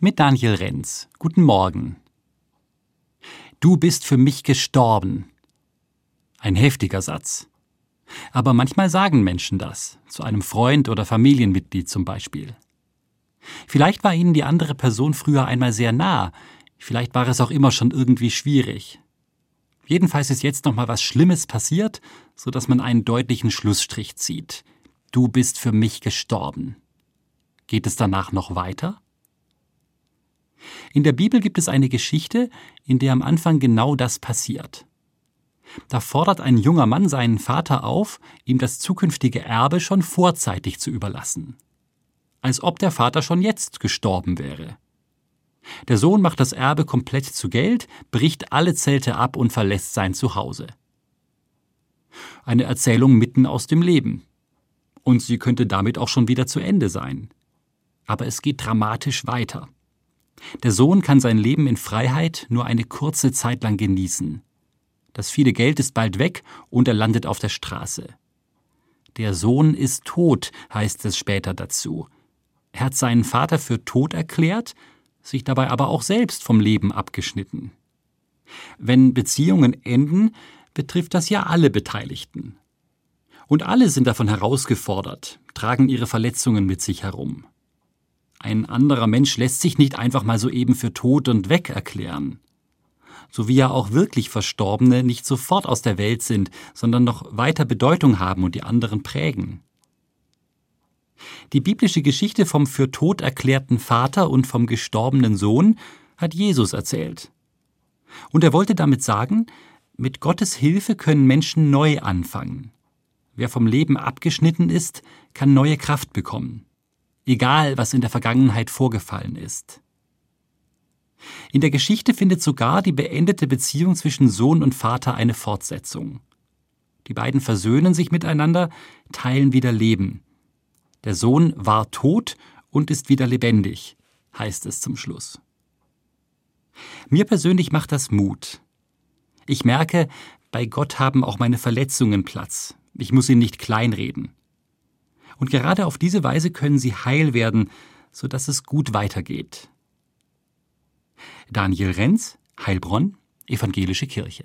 mit Daniel Renz. Guten Morgen. Du bist für mich gestorben. Ein heftiger Satz. Aber manchmal sagen Menschen das, zu einem Freund oder Familienmitglied zum Beispiel. Vielleicht war ihnen die andere Person früher einmal sehr nah, vielleicht war es auch immer schon irgendwie schwierig. Jedenfalls ist jetzt noch mal was Schlimmes passiert, so dass man einen deutlichen Schlussstrich zieht. Du bist für mich gestorben. Geht es danach noch weiter? In der Bibel gibt es eine Geschichte, in der am Anfang genau das passiert. Da fordert ein junger Mann seinen Vater auf, ihm das zukünftige Erbe schon vorzeitig zu überlassen. Als ob der Vater schon jetzt gestorben wäre. Der Sohn macht das Erbe komplett zu Geld, bricht alle Zelte ab und verlässt sein Zuhause. Eine Erzählung mitten aus dem Leben. Und sie könnte damit auch schon wieder zu Ende sein. Aber es geht dramatisch weiter. Der Sohn kann sein Leben in Freiheit nur eine kurze Zeit lang genießen. Das viele Geld ist bald weg und er landet auf der Straße. Der Sohn ist tot, heißt es später dazu. Er hat seinen Vater für tot erklärt, sich dabei aber auch selbst vom Leben abgeschnitten. Wenn Beziehungen enden, betrifft das ja alle Beteiligten. Und alle sind davon herausgefordert, tragen ihre Verletzungen mit sich herum. Ein anderer Mensch lässt sich nicht einfach mal so eben für tot und weg erklären so wie ja auch wirklich Verstorbene nicht sofort aus der Welt sind, sondern noch weiter Bedeutung haben und die anderen prägen. Die biblische Geschichte vom für tot erklärten Vater und vom gestorbenen Sohn hat Jesus erzählt. Und er wollte damit sagen, mit Gottes Hilfe können Menschen neu anfangen. Wer vom Leben abgeschnitten ist, kann neue Kraft bekommen. Egal, was in der Vergangenheit vorgefallen ist. In der Geschichte findet sogar die beendete Beziehung zwischen Sohn und Vater eine Fortsetzung. Die beiden versöhnen sich miteinander, teilen wieder Leben. Der Sohn war tot und ist wieder lebendig, heißt es zum Schluss. Mir persönlich macht das Mut. Ich merke, bei Gott haben auch meine Verletzungen Platz. Ich muss sie nicht kleinreden. Und gerade auf diese Weise können sie heil werden, so dass es gut weitergeht. Daniel Renz, Heilbronn, Evangelische Kirche.